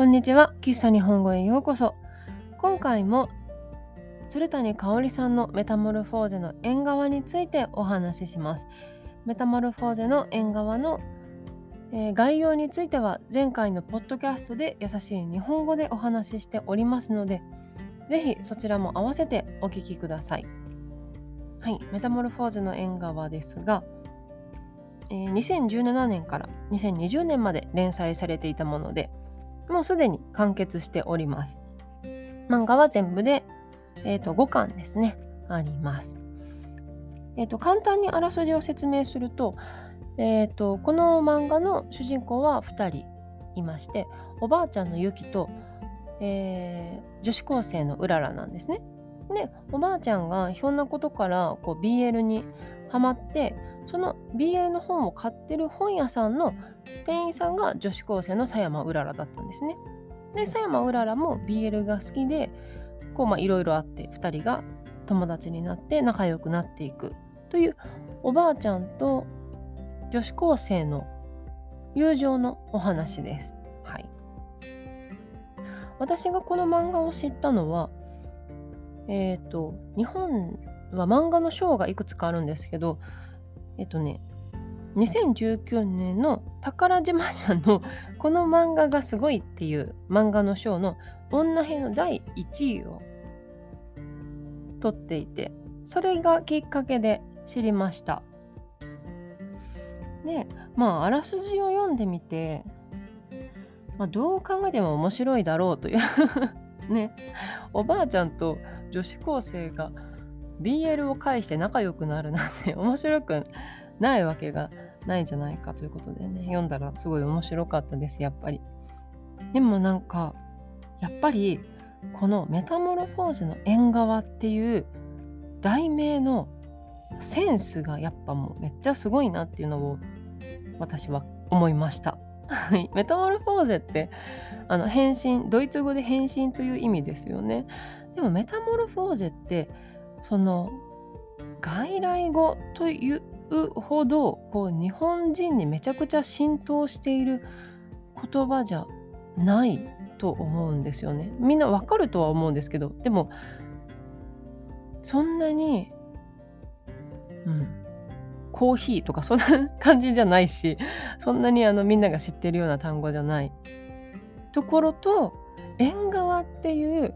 こんにちは。喫茶日本語へようこそ。今回も鶴谷香織さんのメタモルフォーゼの縁側についてお話しします。メタモルフォーゼの縁側の、えー、概要については前回のポッドキャストで優しい日本語でお話ししておりますのでぜひそちらも合わせてお聞きください。はい。メタモルフォーゼの縁側ですがえー、2017年から2020年まで連載されていたものでもうすでに完結しております。漫画は全部で、えーと、5巻ですね、あります。えーと、簡単にあらすじを説明すると,、えーと、この漫画の主人公は2人いましておばあちゃんのユキと、えー、女子高生のうららなんですね。でおばあちゃんがひょんなことからこう BL にハマってその BL の本を買ってる本屋さんの店員さんが女子高生の佐山うららだったんですね。で佐山うららも BL が好きでこういろいろあって2人が友達になって仲良くなっていくというおばあちゃんと女子高生の友情のお話です。はい、私がこの漫画を知ったのはえっ、ー、と日本は漫画の賞がいくつかあるんですけどえっとね2019年の宝島社の この漫画がすごいっていう漫画の賞の女編の第1位を取っていてそれがきっかけで知りました。でまああらすじを読んでみて、まあ、どう考えても面白いだろうという ねおばあちゃんと女子高生が BL を介して仲良くなるなんて 面白くないわけがないじゃないかということでね読んだらすごい面白かったですやっぱりでもなんかやっぱりこのメタモルフォーゼの縁側っていう題名のセンスがやっぱもうめっちゃすごいなっていうのを私は思いました。メタモルフォーゼってあの変身ドイツ語で変身という意味ですよね。でもメタモルフォーゼってその外来語というほどこう日本人にめちゃくちゃ浸透している言葉じゃないと思うんですよね。みんなわかるとは思うんですけどでもそんなにうんコーヒーとかそんな感じじゃないしそんなにあのみんなが知ってるような単語じゃないところと縁側っていう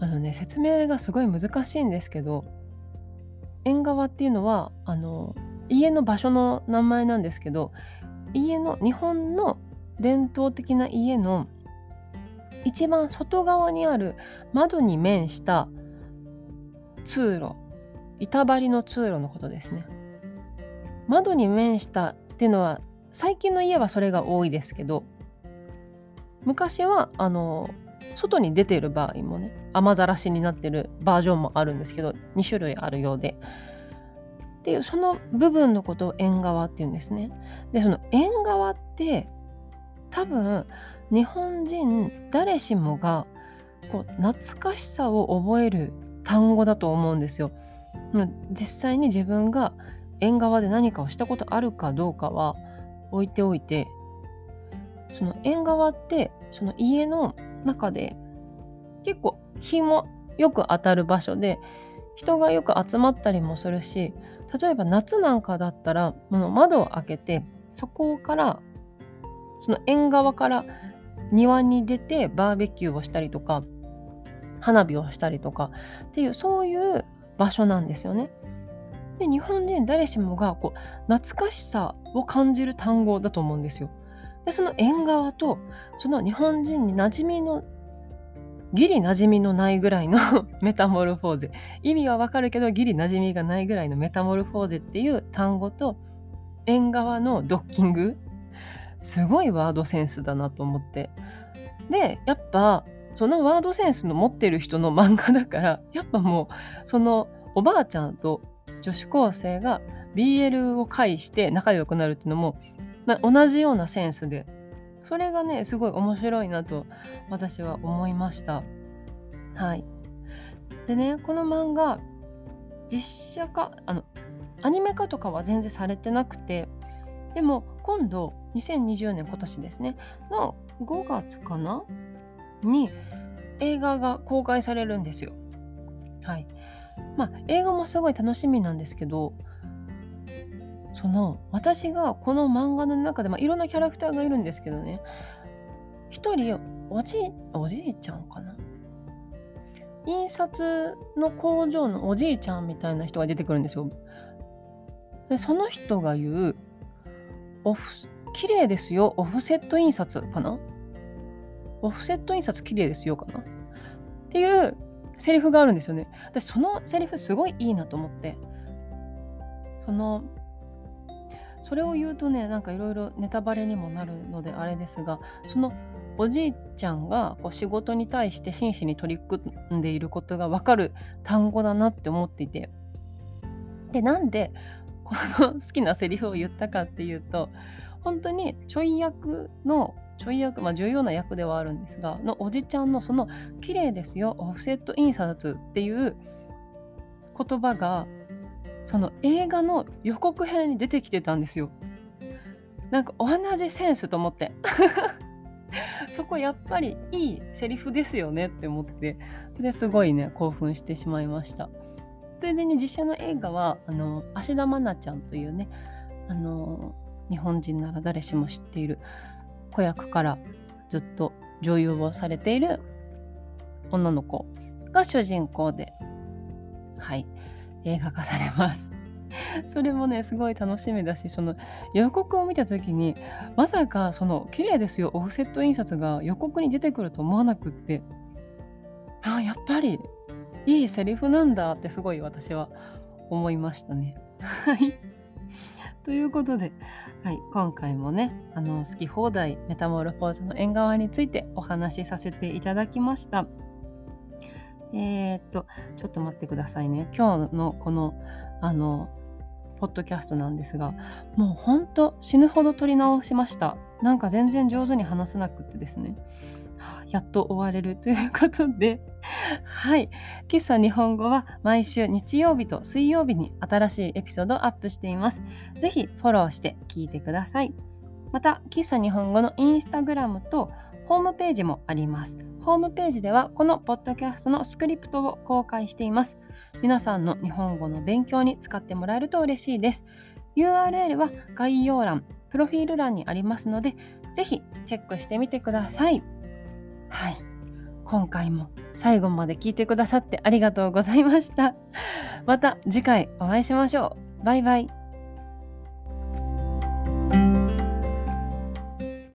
あのね説明がすごい難しいんですけど縁側っていうのはあの家の場所の名前なんですけど家の日本の伝統的な家の一番外側にある窓に面した通路板張りの通路のことですね。窓に面したっていうのは最近の家はそれが多いですけど昔はあの外に出ている場合もね雨ざらしになってるバージョンもあるんですけど2種類あるようで。っていうその部分のことを縁側っていうんですね。でその縁側って多分日本人誰しもがこう懐かしさを覚える単語だと思うんですよ。実際に自分が縁側で何かをしたことあるかどうかは置いておいてその縁側ってその家の中で結構日もよく当たる場所で人がよく集まったりもするし例えば夏なんかだったら窓を開けてそこからその縁側から庭に出てバーベキューをしたりとか花火をしたりとかっていうそういう場所なんですよね。で日本人誰しもがこう懐かしさを感じる単語だと思うんですよ。でその縁側とその日本人に馴染みのギリ馴染みのないぐらいの メタモルフォーゼ。意味はわかるけどギリ馴染みがないぐらいのメタモルフォーゼっていう単語と縁側のドッキング。すごいワードセンスだなと思って。でやっぱそのワードセンスの持ってる人の漫画だからやっぱもうそのおばあちゃんと女子高生が BL を介して仲良くなるっていうのも、同じようなセンスでそれがねすごい面白いなと私は思いましたはいでねこの漫画実写化あのアニメ化とかは全然されてなくてでも今度2020年今年ですねの5月かなに映画が公開されるんですよ。はい。まあ映画もすごい楽しみなんですけどその私がこの漫画の中で、まあ、いろんなキャラクターがいるんですけどね。一人おじおじいちゃんかな。印刷の工場のおじいちゃんみたいな人が出てくるんですよ。でその人が言うオフ綺麗ですよオフセット印刷かな。オフセット印刷綺麗ですよかな。っていうセリフがあるんですよね。私そのセリフすごいいいなと思って。そのそれを言うとねなんかいろいろネタバレにもなるのであれですがそのおじいちゃんがこう仕事に対して真摯に取り組んでいることが分かる単語だなって思っていて。でなんでこの好きなセリフを言ったかっていうと本当にちょい役のちょい役、まあ、重要な役ではあるんですがのおじちゃんのその「綺麗ですよオフセット印刷」っていう言葉がその映画の予告編に出てきてたんですよ。なんか同じセンスと思って。そこやっぱりいいセリフですよねって思って。ですごいね興奮してしまいました。ついでに実写の映画はあの芦田愛菜ちゃんというねあの日本人なら誰しも知っている子役からずっと女優をされている女の子が主人公で。はい。映画化されます それもねすごい楽しみだしその予告を見た時にまさかその綺麗ですよオフセット印刷が予告に出てくると思わなくってあやっぱりいいセリフなんだってすごい私は思いましたね。はい。ということで、はい、今回もねあの好き放題メタモルフォーズの縁側についてお話しさせていただきました。えー、っとちょっと待ってくださいね。今日のこのあのポッドキャストなんですがもうほんと死ぬほど撮り直しました。なんか全然上手に話せなくてですね。やっと終われるということで。はい。喫茶日本語は毎週日曜日と水曜日に新しいエピソードをアップしています。ぜひフォローして聞いてください。また喫茶日本語のインスタグラムとホームページもあります。ホームページではこのポッドキャストのスクリプトを公開しています。皆さんの日本語の勉強に使ってもらえると嬉しいです。URL は概要欄プロフィール欄にありますのでぜひチェックしてみてください。はい。今回も最後まで聞いてくださってありがとうございました。また次回お会いしましょう。バイバイ。